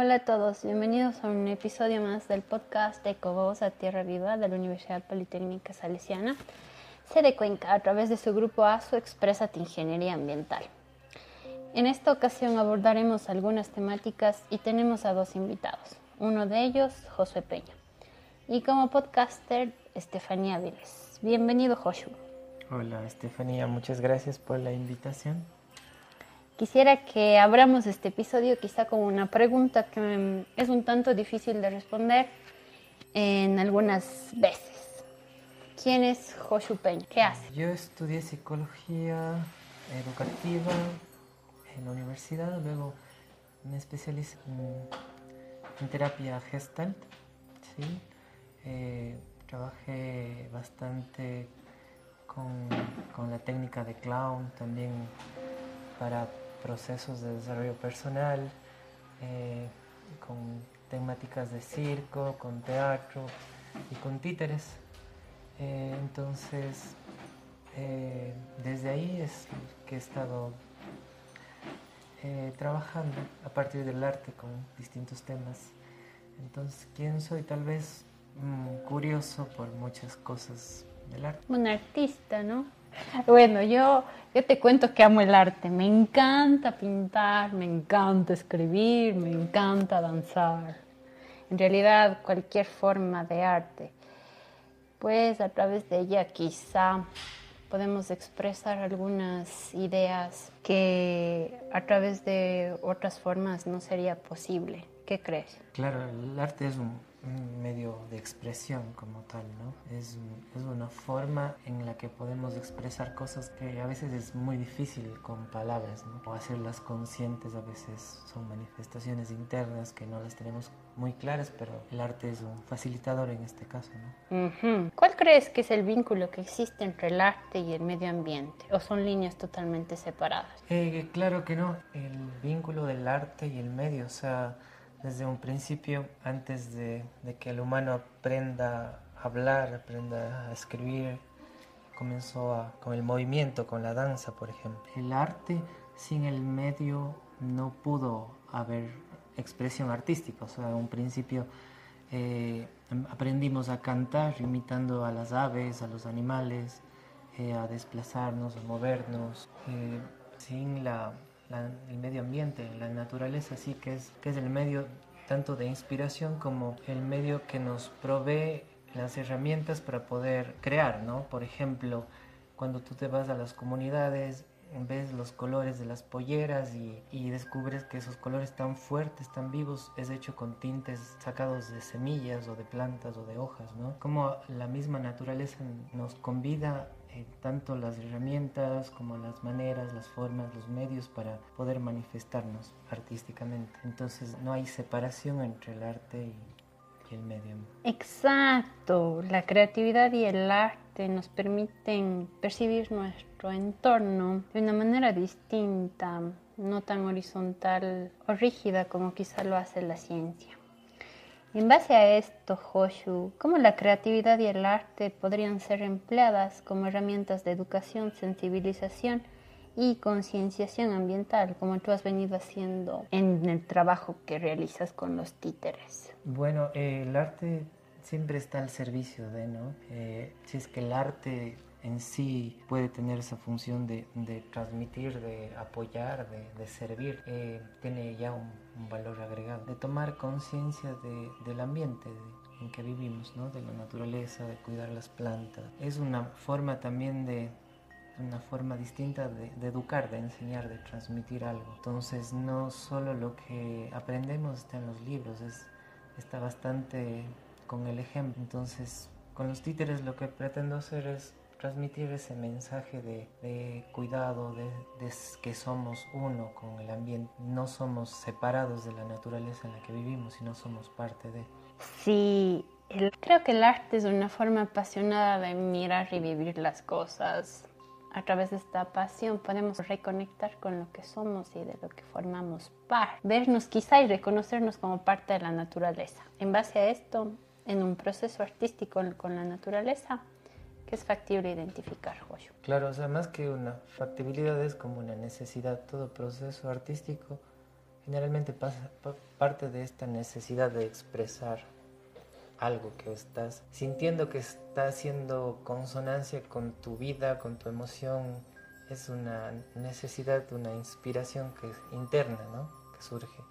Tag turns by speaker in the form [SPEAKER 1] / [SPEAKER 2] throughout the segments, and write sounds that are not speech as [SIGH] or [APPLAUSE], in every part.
[SPEAKER 1] Hola a todos, bienvenidos a un episodio más del podcast de Ecovoz a Tierra Viva de la Universidad Politécnica Salesiana, sede Cuenca, a través de su grupo ASO Expresa Ingeniería Ambiental. En esta ocasión abordaremos algunas temáticas y tenemos a dos invitados, uno de ellos Josué Peña y como podcaster Estefanía Viles. Bienvenido Josué.
[SPEAKER 2] Hola Estefanía, muchas gracias por la invitación.
[SPEAKER 1] Quisiera que abramos este episodio quizá con una pregunta que es un tanto difícil de responder en algunas veces. ¿Quién es Joshu Peña? ¿Qué hace?
[SPEAKER 2] Yo estudié psicología educativa en la universidad, luego me especialicé en, terapia gestalt. ¿sí? Eh, trabajé bastante con, con la técnica de clown también para procesos de desarrollo personal, eh, con temáticas de circo, con teatro y con títeres. Eh, entonces, eh, desde ahí es que he estado trabajando a partir del arte con distintos temas. Entonces, ¿quién soy? Tal vez mm, curioso por muchas cosas del arte.
[SPEAKER 1] Un artista, ¿no? [LAUGHS] Bueno, yo, yo te cuento que amo el arte. Me encanta pintar, me encanta escribir, me encanta danzar. En realidad, cualquier forma de arte. Pues a través de ella quizá podemos expresar algunas ideas que a través de otras formas no sería posible. ¿Qué crees?
[SPEAKER 2] Claro, el arte es un, un medio de expresión como tal, ¿no? Es, es, una forma en la que podemos expresar cosas que a veces es muy difícil con palabras, ¿no? O hacerlas conscientes a veces son manifestaciones internas que no las tenemos muy claras, pero el arte es un facilitador en este caso,
[SPEAKER 1] ¿no? ¿Cuál crees que es el vínculo que existe entre el arte y el medio ambiente? ¿O son líneas totalmente separadas?
[SPEAKER 2] Eh, claro que no, el vínculo del arte y el medio, o sea desde un principio, antes de, que el humano aprenda a hablar, aprenda a escribir, comenzó con el movimiento, con la danza, por ejemplo. El arte sin el medio no pudo haber expresión artística, o sea, un principio eh, aprendimos a cantar imitando a las aves, a los animales, eh, a desplazarnos, a movernos, eh, sin la, el medio ambiente, la naturaleza, sí que es, que es el medio tanto de inspiración como el medio que nos provee las herramientas para poder crear, ¿no? Por ejemplo, cuando tú te vas a las comunidades, ves los colores de las polleras y, y, descubres que esos colores tan fuertes, tan vivos, es hecho con tintes sacados de semillas o de plantas o de hojas, ¿no? Como la misma naturaleza nos convida eh, tanto las herramientas como las maneras, las formas, los medios para poder manifestarnos artísticamente. Entonces no hay separación entre el arte y, el medio.
[SPEAKER 1] Exacto, la creatividad y el arte nos permiten percibir nuestro entorno de una manera distinta, no tan horizontal o rígida como quizá lo hace la ciencia. En base a esto, Joshu, ¿cómo la creatividad y el arte podrían ser empleadas como herramientas de educación, sensibilización y concienciación ambiental, como tú has venido haciendo en el trabajo que realizas con los títeres?
[SPEAKER 2] Bueno, eh, el arte siempre está al servicio de, ¿no? Eh, si es que el arte en sí puede tener esa función de, transmitir, de apoyar, de, servir, eh, tiene ya un, valor agregado, de tomar conciencia del ambiente en que vivimos, ¿no? de la naturaleza, de cuidar las plantas. Es una forma también de, una forma distinta de, educar, de enseñar, de transmitir algo. Entonces no solo lo que aprendemos está en los libros, es, está bastante con el ejemplo. Entonces con los títeres lo que pretendo hacer es transmitir ese mensaje de, cuidado, de, que somos uno con el ambiente, no somos separados de la naturaleza en la que vivimos, sino somos parte de.
[SPEAKER 1] Sí, creo que el arte es una forma apasionada de mirar y vivir las cosas. A través de esta pasión podemos reconectar con lo que somos y de lo que formamos parte. Vernos quizá y reconocernos como parte de la naturaleza. En base a esto, en un proceso artístico con la naturaleza, que es factible identificar, Joyo.
[SPEAKER 2] Claro, o sea, más que una factibilidad es como una necesidad. Todo proceso artístico generalmente pasa, parte de esta necesidad de expresar algo que estás sintiendo que está haciendo consonancia con tu vida, con tu emoción, es una necesidad, una inspiración que es interna, ¿no? Que surge.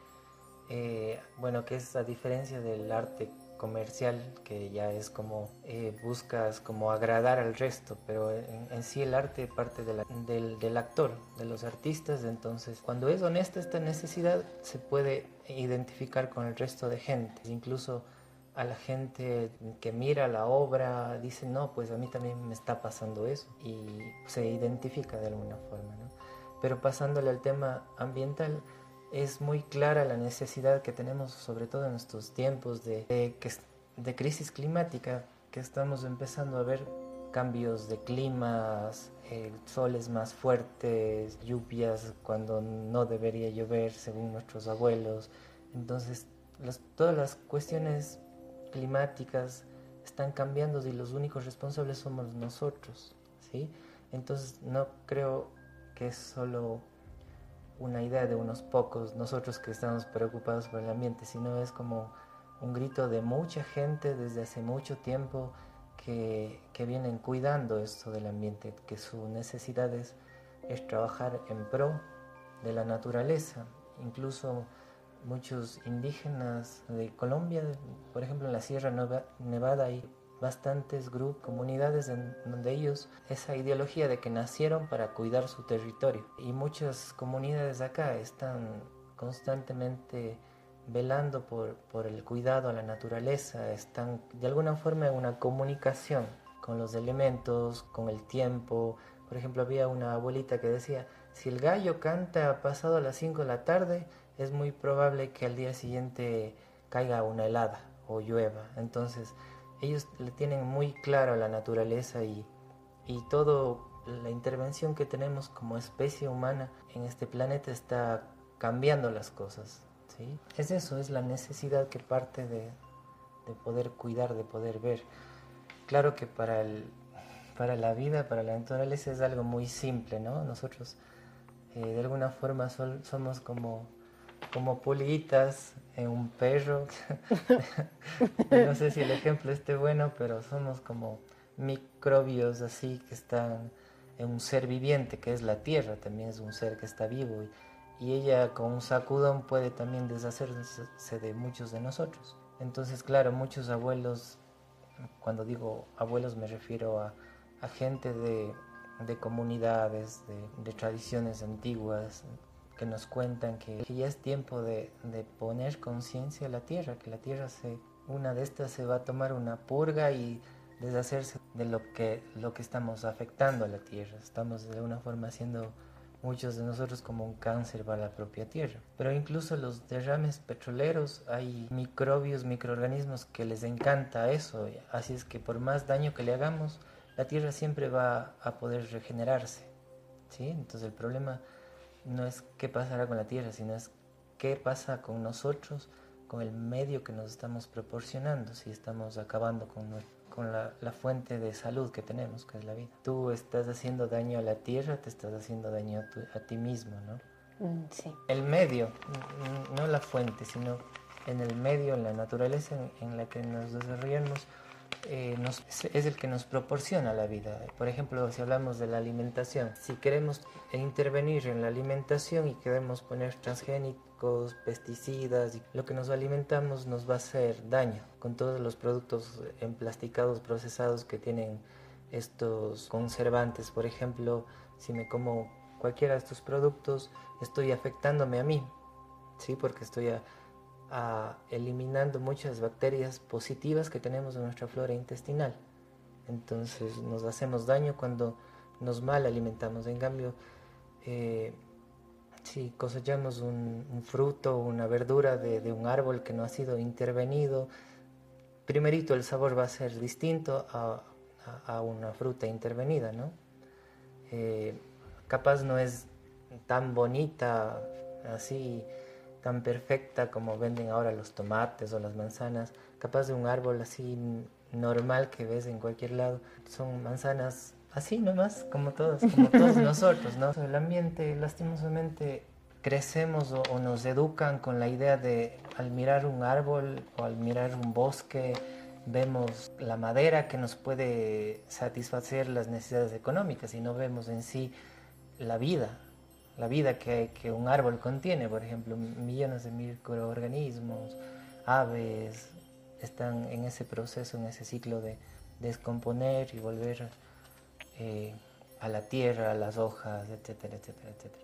[SPEAKER 2] Eh, bueno, que es a diferencia del arte comercial, que ya es como eh, buscas como agradar al resto, pero en, sí el arte parte del, del, actor, de los artistas, entonces cuando es honesta esta necesidad se puede identificar con el resto de gente, incluso a la gente que mira la obra dice, no, pues a mí también me está pasando eso y se identifica de alguna forma. ¿no? Pero pasándole al tema ambiental, es muy clara la necesidad que tenemos, sobre todo en estos tiempos de, de, crisis climática, que estamos empezando a ver cambios de climas, soles más fuertes, lluvias cuando no debería llover según nuestros abuelos. Entonces, todas las cuestiones climáticas están cambiando y los únicos responsables somos nosotros, ¿sí? Entonces no creo que es solo una idea de unos pocos, nosotros que estamos preocupados por el ambiente, sino es como un grito de mucha gente desde hace mucho tiempo que, que vienen cuidando esto del ambiente, que su necesidad es, es trabajar en pro de la naturaleza, incluso muchos indígenas de Colombia, por ejemplo en la Sierra Nevada hay bastantes grupos, comunidades en donde ellos, esa ideología de que nacieron para cuidar su territorio. Y muchas comunidades acá están constantemente velando por, por el cuidado a la naturaleza, están de alguna forma en una comunicación con los elementos, con el tiempo. Por ejemplo, había una abuelita que decía, si el gallo canta pasado a las 5 de la tarde, es muy probable que al día siguiente caiga una helada o llueva. Entonces, ellos le tienen muy claro la naturaleza y, y toda la intervención que tenemos como especie humana en este planeta está cambiando las cosas. ¿sí? Es eso, es la necesidad que parte de, de poder cuidar, de poder ver. Claro que para, el, para la vida, para la naturaleza es algo muy simple, ¿no? Nosotros eh, de alguna forma somos como como pulguitas en un perro. [LAUGHS] no sé si el ejemplo esté bueno, pero somos como microbios así que están en un ser viviente que es la tierra, también es un ser que está vivo y, ella con un sacudón puede también deshacerse de muchos de nosotros. Entonces, claro, muchos abuelos, cuando digo abuelos me refiero a, gente de, de comunidades, de, de tradiciones antiguas, que nos cuentan que, ya es tiempo de, de poner conciencia a la tierra, que la tierra se, una de estas se va a tomar una purga y deshacerse de lo que, lo que estamos afectando a la tierra. Estamos de alguna forma haciendo muchos de nosotros como un cáncer para la propia tierra. Pero incluso los derrames petroleros, hay microbios, microorganismos que les encanta eso. Así es que por más daño que le hagamos, la tierra siempre va a poder regenerarse. ¿sí? Entonces el problema no es qué pasará con la tierra, sino es qué pasa con nosotros, con el medio que nos estamos proporcionando, si estamos acabando con, con la, fuente de salud que tenemos, que es la vida. Tú estás haciendo daño a la tierra, te estás haciendo daño a, ti mismo, ¿no?
[SPEAKER 1] Mm, sí.
[SPEAKER 2] El medio, no la fuente, sino en el medio, en la naturaleza en, en la que nos desarrollamos, eh, es el que nos proporciona la vida. Por ejemplo, si hablamos de la alimentación, si queremos intervenir en la alimentación y queremos poner transgénicos, pesticidas, lo que nos alimentamos nos va a hacer daño con todos los productos emplasticados, procesados que tienen estos conservantes. Por ejemplo, si me como cualquiera de estos productos, estoy afectándome a mí, ¿sí? porque estoy a, eliminando muchas bacterias positivas que tenemos en nuestra flora intestinal. Entonces nos hacemos daño cuando nos mal alimentamos. En cambio, eh, si cosechamos un, fruto o una verdura de, un árbol que no ha sido intervenido, primerito el sabor va a ser distinto a, una fruta intervenida, ¿no? Eh, capaz no es tan bonita así tan perfecta como venden ahora los tomates o las manzanas, capaz de un árbol así normal que ves en cualquier lado. Son manzanas así nomás, como todas, como todos [LAUGHS] nosotros, ¿no? El ambiente lastimosamente crecemos o, nos educan con la idea de al mirar un árbol o al mirar un bosque, vemos la madera que nos puede satisfacer las necesidades económicas y no vemos en sí la vida, la vida que, que un árbol contiene, por ejemplo, millones de microorganismos, aves, están en ese proceso, en ese ciclo de descomponer y volver eh, a la tierra, a las hojas, etcétera, etcétera, etcétera.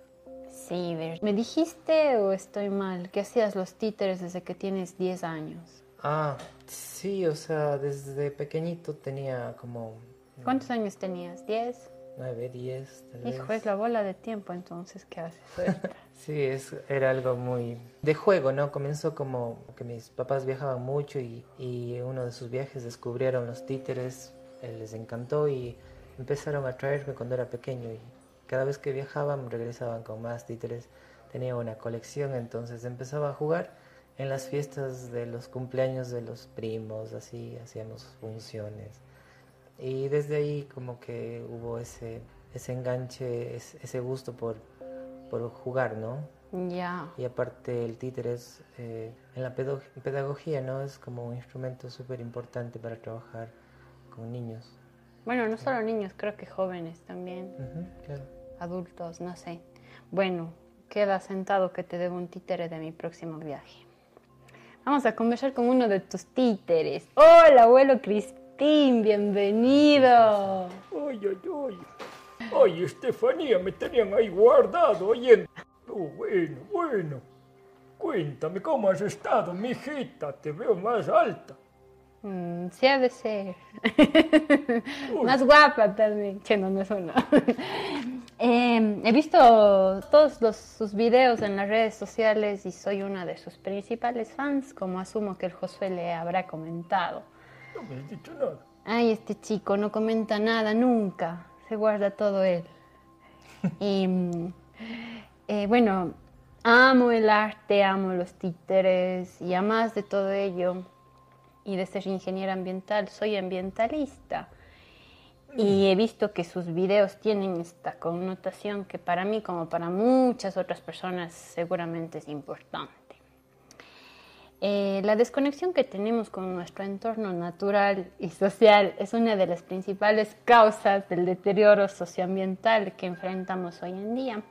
[SPEAKER 1] Sí, ¿me dijiste o estoy mal que hacías los títeres desde que tienes 10 años?
[SPEAKER 2] Ah, sí, o sea, desde pequeñito tenía como...
[SPEAKER 1] ¿Cuántos años tenías? ¿10?
[SPEAKER 2] 9, 10.
[SPEAKER 1] Hijo, es la bola de tiempo entonces, ¿qué haces? [LAUGHS]
[SPEAKER 2] sí, es, era algo muy de juego, ¿no? Comenzó como que mis papás viajaban mucho y, y uno de sus viajes descubrieron los títeres, les encantó y empezaron a traerme cuando era pequeño y cada vez que viajaban regresaban con más títeres. Tenía una colección, entonces empezaba a jugar en las fiestas de los cumpleaños de los primos, así hacíamos funciones. Y desde ahí como que hubo ese, ese enganche, ese, gusto por, por jugar, ¿no?
[SPEAKER 1] Ya.
[SPEAKER 2] Y aparte el títere es, eh, en la pedagogía, ¿no? Es como un instrumento súper importante para trabajar con niños.
[SPEAKER 1] Bueno, no solo niños, creo que jóvenes también. Adultos, no sé. Bueno, queda sentado que te debo un títere de mi próximo viaje. Vamos a conversar con uno de tus títeres. Hola, abuelo Cristín, bienvenido.
[SPEAKER 3] Ay, ay, ay. Ay, Estefanía, me tenían ahí guardado oyendo. Oh, bueno, bueno. Cuéntame cómo has estado, mijita. Te veo más alta.
[SPEAKER 1] Mm, sí ha de ser. [LAUGHS] Más guapa también. Que no, es una. [LAUGHS] Em, he visto todos los, sus videos en las redes sociales y soy una de sus principales fans, como asumo que el Josué le habrá comentado.
[SPEAKER 3] No me has dicho nada.
[SPEAKER 1] Ay, este chico no comenta nada nunca. Se guarda todo él. [LAUGHS] y mm, eh, bueno, amo el arte, amo los títeres y además de todo ello, y de ser ingeniera ambiental, soy ambientalista. Y he visto que sus videos tienen esta connotación que para mí, como para muchas otras personas, seguramente es importante. Eh, la desconexión que tenemos con nuestro entorno natural y social es una de las principales causas del deterioro socioambiental que enfrentamos hoy en día.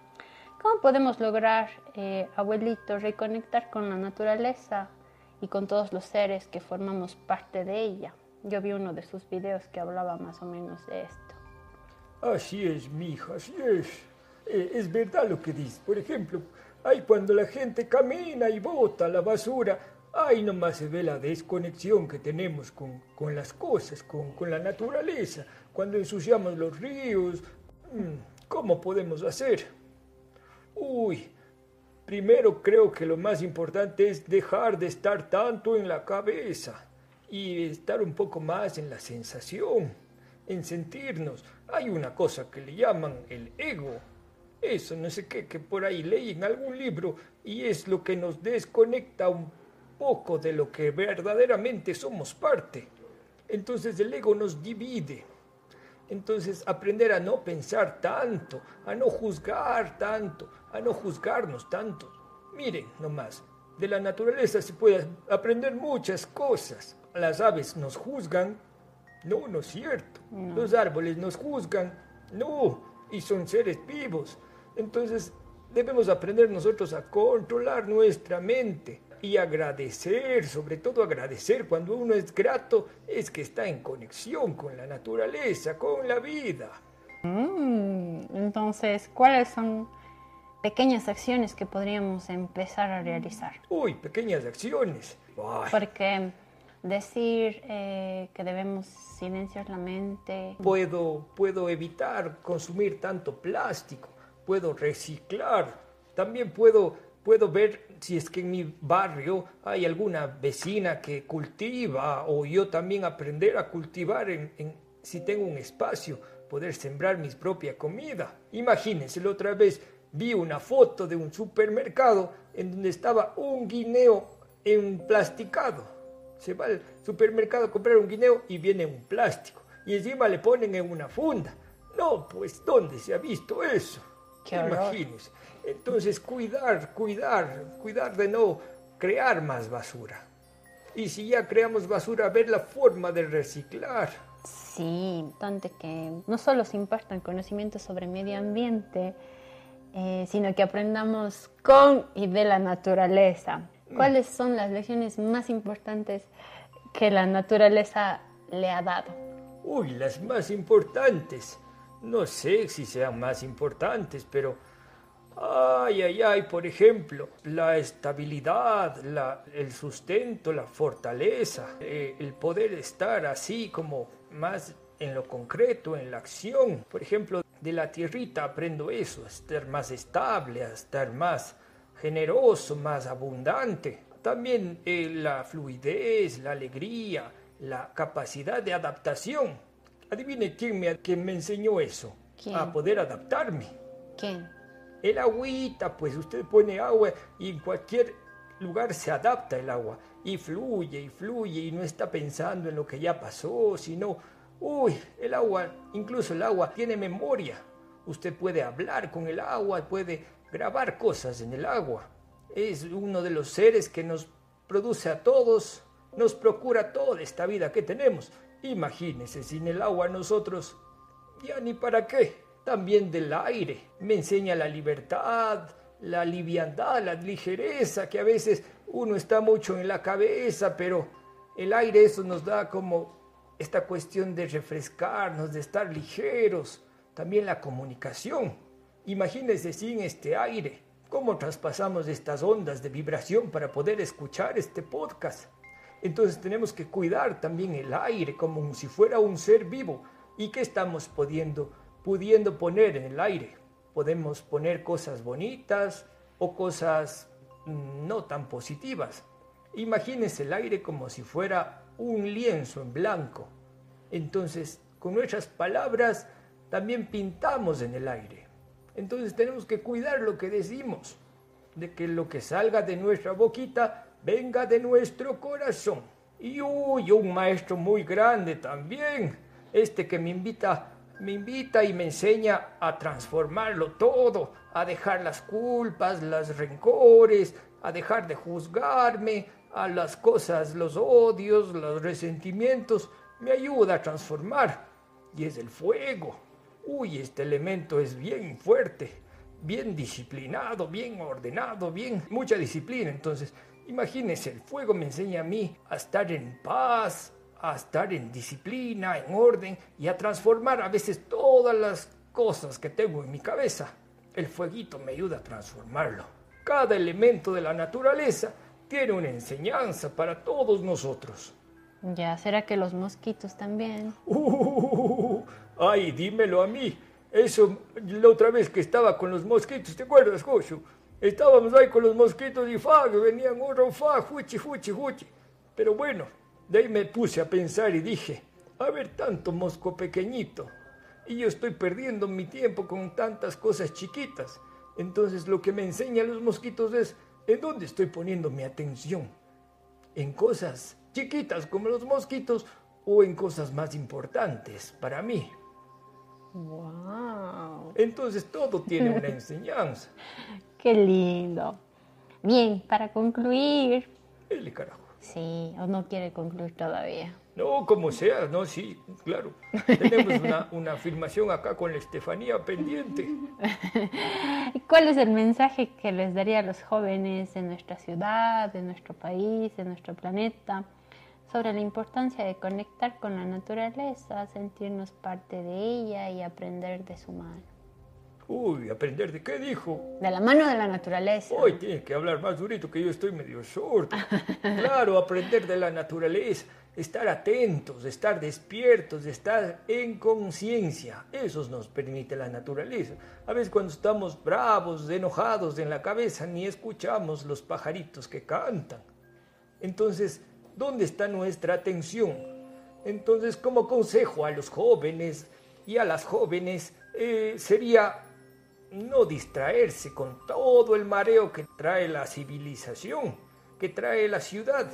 [SPEAKER 1] ¿Cómo podemos lograr, eh, abuelito, reconectar con la naturaleza y con todos los seres que formamos parte de ella. Yo vi uno de sus videos que hablaba más o menos de esto.
[SPEAKER 3] Así es, mi hija, así es. Eh, es verdad lo que dice. Por ejemplo, ahí cuando la gente camina y bota la basura, ahí nomás se ve la desconexión que tenemos con, con las cosas, con, con, la naturaleza. Cuando ensuciamos los ríos, mm, ¿cómo podemos hacer? Uy, Primero creo que lo más importante es dejar de estar tanto en la cabeza y estar un poco más en la sensación, en sentirnos. Hay una cosa que le llaman el ego. Eso, no sé qué, que por ahí leí en algún libro y es lo que nos desconecta un poco de lo que verdaderamente somos parte. Entonces el ego nos divide. Entonces aprender a no pensar tanto, a no juzgar tanto, a no juzgarnos tanto. Miren nomás, de la naturaleza se puede aprender muchas cosas. Las aves nos juzgan, no, no es cierto. Los árboles nos juzgan, no, y son seres vivos. Entonces debemos aprender nosotros a controlar nuestra mente y agradecer, sobre todo agradecer cuando uno es grato, es que está en conexión con la naturaleza, con la vida.
[SPEAKER 1] Mm, entonces, ¿cuáles son pequeñas acciones que podríamos empezar a realizar.
[SPEAKER 3] Uy, pequeñas acciones.
[SPEAKER 1] Porque decir eh, que debemos silenciar la mente.
[SPEAKER 3] Puedo, puedo evitar consumir tanto plástico, puedo reciclar, también puedo, puedo ver si es que en mi barrio hay alguna vecina que cultiva o yo también aprender a cultivar en, en, si tengo un espacio, poder sembrar mi propia comida. Imagínense la otra vez vi una foto de un supermercado en donde estaba un guineo emplasticado. Se va al supermercado a comprar un guineo y viene un plástico. Y encima le ponen en una funda. No, pues, ¿dónde se ha visto eso? Imagínense. Entonces cuidar, cuidar, cuidar de no crear más basura. Y si ya creamos basura, ver la forma de reciclar.
[SPEAKER 1] Sí, importante que no solo se impartan conocimientos sobre medio ambiente, eh, sino que aprendamos con y de la naturaleza. ¿Cuáles son las lecciones más importantes que la naturaleza le ha dado?
[SPEAKER 3] Uy, las más importantes. No sé si sean más importantes, pero... Ay, ay, ay, por ejemplo, la estabilidad, la, el sustento, la fortaleza, eh, el poder estar así como más en lo concreto, en la acción. Por ejemplo, de la tierrita aprendo eso, a estar más estable, a estar más generoso, más abundante. También eh, la fluidez, la alegría, la capacidad de adaptación. Adivine quién me, quién me enseñó eso. A poder adaptarme.
[SPEAKER 1] ¿Quién?
[SPEAKER 3] El agüita, pues usted pone agua y en cualquier lugar se adapta el agua y fluye y fluye y no está pensando en lo que ya pasó, sino, uy, el agua, incluso el agua tiene memoria. Usted puede hablar con el agua, puede grabar cosas en el agua. Es uno de los seres que nos produce a todos, nos procura toda esta vida que tenemos. Imagínese, sin el agua nosotros, ya ni para qué. También del aire. Me enseña la libertad, la liviandad, la ligereza, que a veces uno está mucho en la cabeza, pero el aire eso nos da como esta cuestión de refrescarnos, de estar ligeros. También la comunicación. Imagínense sin este aire, cómo traspasamos estas ondas de vibración para poder escuchar este podcast. Entonces tenemos que cuidar también el aire como si fuera un ser vivo. ¿Y qué estamos pudiendo, pudiendo poner en el aire? Podemos poner cosas bonitas o cosas mm, no tan positivas. Imagínense el aire como si fuera un lienzo en blanco. Entonces, con nuestras palabras también pintamos en el aire. Entonces tenemos que cuidar lo que decimos, de que lo que salga de nuestra boquita venga de nuestro corazón. Y uy, un maestro muy grande también, este que me invita, me invita y me enseña a transformarlo todo, a dejar las culpas, los rencores, a dejar de juzgarme, a las cosas, los odios, los resentimientos, me ayuda a transformar. Y es el fuego uy, este elemento es bien fuerte, bien disciplinado, bien ordenado, bien, mucha disciplina. Entonces, imagínense, el fuego me enseña a mí a estar en paz, a estar en disciplina, en orden y a transformar a veces todas las cosas que tengo en mi cabeza. El fueguito me ayuda a transformarlo. Cada elemento de la naturaleza tiene una enseñanza para todos nosotros.
[SPEAKER 1] Ya, ¿será que los mosquitos también?
[SPEAKER 3] Uh, ay, dímelo a mí. Eso, la otra vez que estaba con los mosquitos, ¿te acuerdas, Joshu? Estábamos ahí con los mosquitos y fa, venían uno, fa, fuchi, fuchi, fuchi. Pero bueno, de ahí me puse a pensar y dije, a ver, tanto mosco pequeñito. Y yo estoy perdiendo mi tiempo con tantas cosas chiquitas. Entonces lo que me enseñan los mosquitos es en dónde estoy poniendo mi atención. En cosas chiquitas como los mosquitos o en cosas más importantes para mí.
[SPEAKER 1] Wow.
[SPEAKER 3] Entonces todo tiene una [LAUGHS] enseñanza.
[SPEAKER 1] Qué lindo. Bien, para concluir.
[SPEAKER 3] El carajo.
[SPEAKER 1] Sí, o no quiere concluir todavía.
[SPEAKER 3] No, como sea, no, sí, claro. [LAUGHS] Tenemos una, una afirmación acá con la Estefanía pendiente. [LAUGHS]
[SPEAKER 1] ¿Cuál es el mensaje que les daría a los jóvenes de nuestra ciudad, de nuestro país, de nuestro planeta? sobre la importancia de conectar con la naturaleza, sentirnos parte de ella y aprender de su mano.
[SPEAKER 3] Uy, ¿aprender de qué dijo?
[SPEAKER 1] De la mano de la naturaleza.
[SPEAKER 3] Hoy tiene que hablar más durito que yo estoy medio sordo. [LAUGHS] claro, aprender de la naturaleza, estar atentos, estar despiertos, estar en conciencia. Eso nos permite la naturaleza. A veces cuando estamos bravos, enojados en la cabeza, ni escuchamos los pajaritos que cantan. Entonces, ¿Dónde está nuestra atención? Entonces, como consejo a los jóvenes y a las jóvenes, eh, sería no distraerse con todo el mareo que trae la civilización, que trae la ciudad.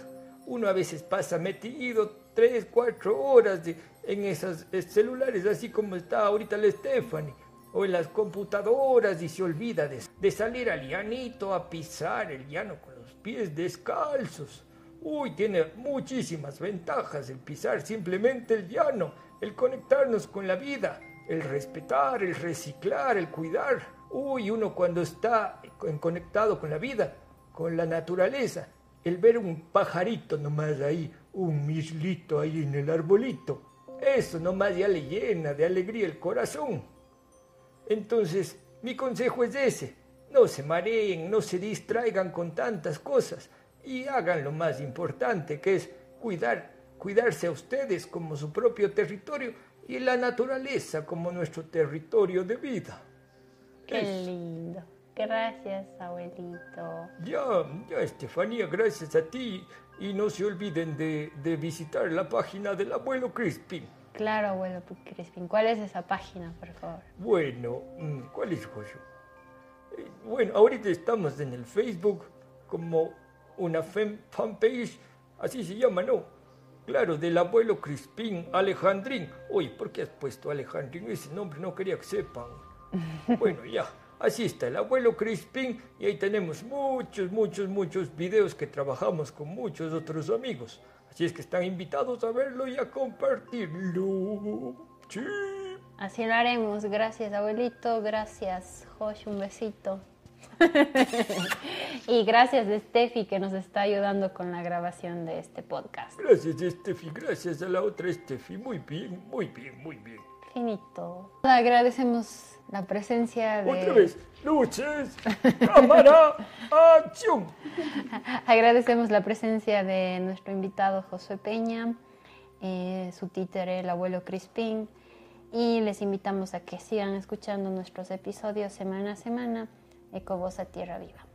[SPEAKER 3] Uno a veces pasa metido tres, cuatro horas en esos celulares, así como está ahorita la Stephanie. o en las computadoras y se olvida de, de salir al llanito a pisar el llano con los pies descalzos. Uy, tiene muchísimas ventajas el pisar simplemente el llano, el conectarnos con la vida, el respetar, el reciclar, el cuidar. Uy, uno cuando está conectado con la vida, con la naturaleza, el ver un pajarito nomás ahí, un mislito ahí en el arbolito, eso nomás ya le llena de alegría el corazón. Entonces, mi consejo es ese, no se mareen, no se distraigan con tantas cosas y hagan lo más importante que es cuidar, cuidarse a ustedes como su propio territorio y la naturaleza como nuestro territorio de vida.
[SPEAKER 1] Qué lindo. Gracias, abuelito.
[SPEAKER 3] Ya, ya, Estefanía, gracias a ti. Y no se olviden de, de visitar la página del abuelo Crispin.
[SPEAKER 1] Claro, abuelo Crispin. ¿Cuál es esa página, por favor?
[SPEAKER 3] Bueno, mm, ¿cuál es, Joyo? Eh, bueno, ahorita estamos en el Facebook como una fanpage, así se llama, ¿no? Claro, del abuelo Crispín Alejandrín. Oye, ¿por qué has puesto Alejandrín? Ese nombre no quería que sepan. [LAUGHS] Bueno, ya. Así está el abuelo Crispín y ahí tenemos muchos, muchos, muchos videos que trabajamos con muchos otros amigos. Así es que están invitados a verlo y a compartirlo. Sí.
[SPEAKER 1] Así lo haremos. Gracias, abuelito. Gracias, Josh. Un besito. [LAUGHS] y gracias a Steffi que nos está ayudando con la grabación de este podcast.
[SPEAKER 3] Gracias, Steffi. Gracias a la otra Steffi. Muy bien, muy bien, muy bien.
[SPEAKER 1] Finito. Agradecemos la presencia de...
[SPEAKER 3] Otra vez, luces, cámara, [LAUGHS] acción.
[SPEAKER 1] Agradecemos la presencia de nuestro invitado Josué Peña, eh, su títere el abuelo Crispín, y les invitamos a que sigan escuchando nuestros episodios semana a semana, Ecovoz a Tierra Viva.